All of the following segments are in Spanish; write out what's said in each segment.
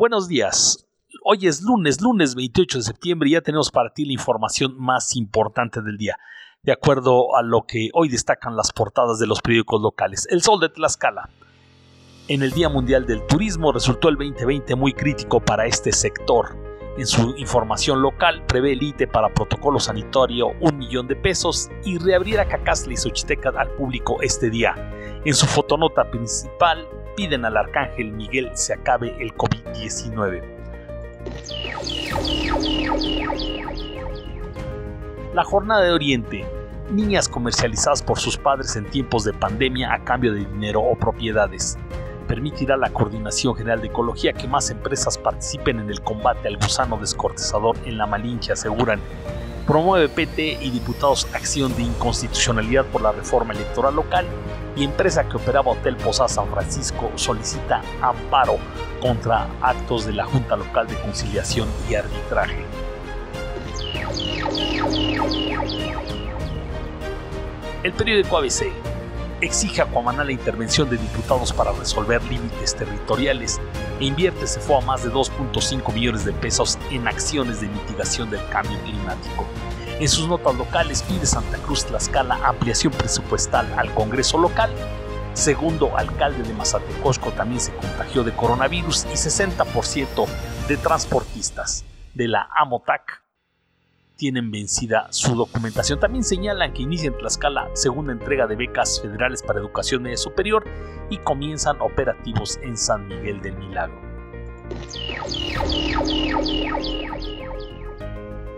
Buenos días. Hoy es lunes, lunes 28 de septiembre y ya tenemos para ti la información más importante del día, de acuerdo a lo que hoy destacan las portadas de los periódicos locales. El Sol de Tlaxcala. En el Día Mundial del Turismo resultó el 2020 muy crítico para este sector. En su información local prevé el ITE para protocolo sanitario un millón de pesos y reabrirá Cacasla y Xochitecas al público este día. En su fotonota principal piden al arcángel Miguel se acabe el COVID-19. La jornada de Oriente. Niñas comercializadas por sus padres en tiempos de pandemia a cambio de dinero o propiedades. Permitirá la Coordinación General de Ecología que más empresas participen en el combate al gusano descortezador en la Malinche, aseguran. Promueve PT y diputados acción de inconstitucionalidad por la reforma electoral local y empresa que operaba Hotel Posada San Francisco solicita amparo contra actos de la Junta Local de Conciliación y Arbitraje. El periódico ABC exige a Cuamaná la intervención de diputados para resolver límites territoriales e invierte fue a más de 2.5 millones de pesos en acciones de mitigación del cambio climático. En sus notas locales pide Santa Cruz Tlaxcala ampliación presupuestal al Congreso local. Segundo alcalde de Mazatecosco también se contagió de coronavirus y 60% de transportistas de la AMOTAC tienen vencida su documentación. También señalan que inicia en Tlaxcala segunda entrega de becas federales para educación media superior y comienzan operativos en San Miguel del Milagro.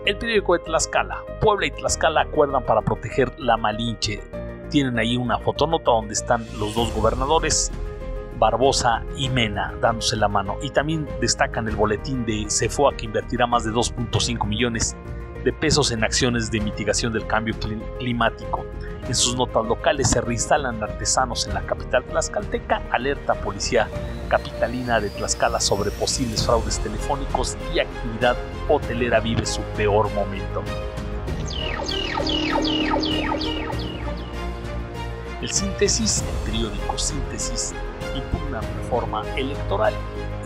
El periódico de Tlaxcala. Puebla y Tlaxcala acuerdan para proteger la Malinche. Tienen ahí una fotonota donde están los dos gobernadores, Barbosa y Mena, dándose la mano. Y también destacan el boletín de CEFOA que invertirá más de 2.5 millones de pesos en acciones de mitigación del cambio climático. En sus notas locales se reinstalan artesanos en la capital tlaxcalteca, alerta policía capitalina de Tlaxcala sobre posibles fraudes telefónicos y actividad hotelera vive su peor momento. El síntesis, el periódico Síntesis, impugna reforma electoral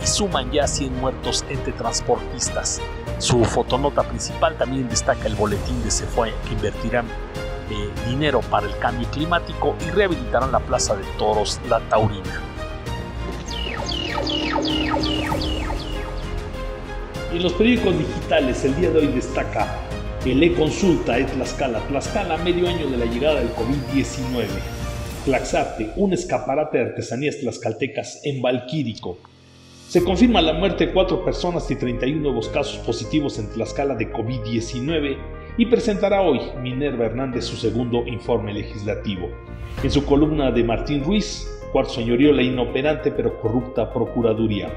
y suman ya 100 muertos entre transportistas. Su fotonota principal también destaca el boletín de CEFOE que invertirán eh, dinero para el cambio climático y rehabilitarán la Plaza de Toros La Taurina. En los periódicos digitales el día de hoy destaca el e-consulta es Tlaxcala, Tlaxcala medio año de la llegada del COVID-19. Tlaxarte, un escaparate de artesanías tlaxcaltecas en Valquírico. Se confirma la muerte de cuatro personas y 31 nuevos casos positivos en Tlaxcala de COVID-19 y presentará hoy Minerva Hernández su segundo informe legislativo. En su columna de Martín Ruiz, Cuarto Señorío, la inoperante pero corrupta Procuraduría.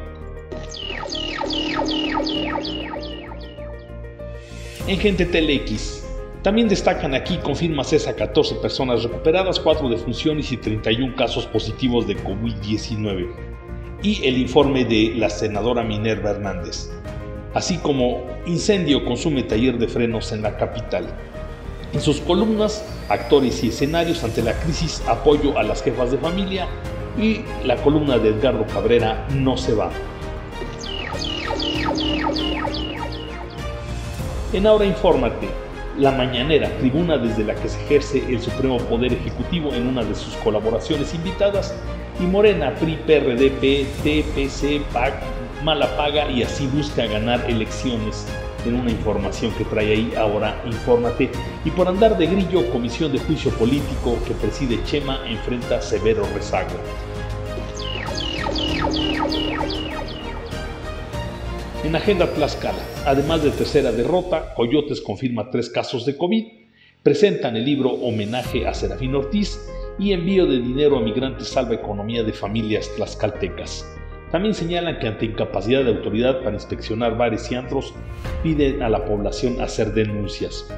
En Gente TLX, también destacan aquí, confirma CESA 14 personas recuperadas, 4 defunciones y 31 casos positivos de COVID-19. Y el informe de la senadora Minerva Hernández así como Incendio consume taller de frenos en la capital. En sus columnas, actores y escenarios ante la crisis, apoyo a las jefas de familia y la columna de Edgardo Cabrera no se va. En Ahora Infórmate, la mañanera, tribuna desde la que se ejerce el supremo poder ejecutivo en una de sus colaboraciones invitadas, y Morena, PRI, PRD, TPC, PAC, mala paga y así busca ganar elecciones en una información que trae ahí. Ahora infórmate. Y por andar de grillo comisión de juicio político que preside Chema enfrenta severo rezago en agenda Tlaxcala además de tercera derrota Coyotes confirma tres casos de COVID presentan el libro homenaje a Serafín Ortiz y envío de dinero a migrantes salva economía de familias tlaxcaltecas también señalan que ante incapacidad de autoridad para inspeccionar bares y antros, piden a la población hacer denuncias.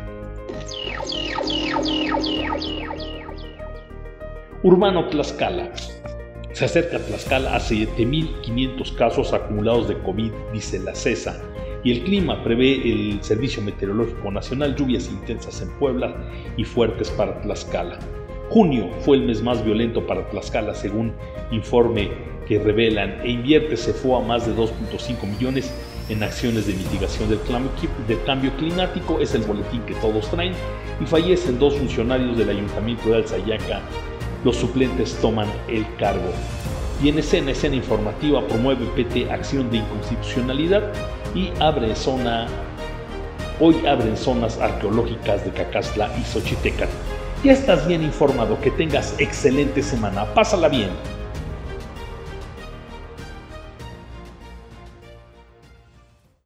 Urbano Tlaxcala. Se acerca Tlaxcala a 7.500 casos acumulados de COVID, dice la CESA. Y el clima prevé el Servicio Meteorológico Nacional lluvias intensas en Puebla y fuertes para Tlaxcala. Junio fue el mes más violento para Tlaxcala según informe que revelan e invierte CEFOA más de 2.5 millones en acciones de mitigación del cambio, climático, es el boletín que todos traen, y fallecen dos funcionarios del ayuntamiento de Alzayaca. Los suplentes toman el cargo. Y en escena, escena informativa, promueve PT acción de inconstitucionalidad y abre zona, hoy abren zonas arqueológicas de Cacasla y Xochitecas. Ya estás bien informado, que tengas excelente semana, pásala bien.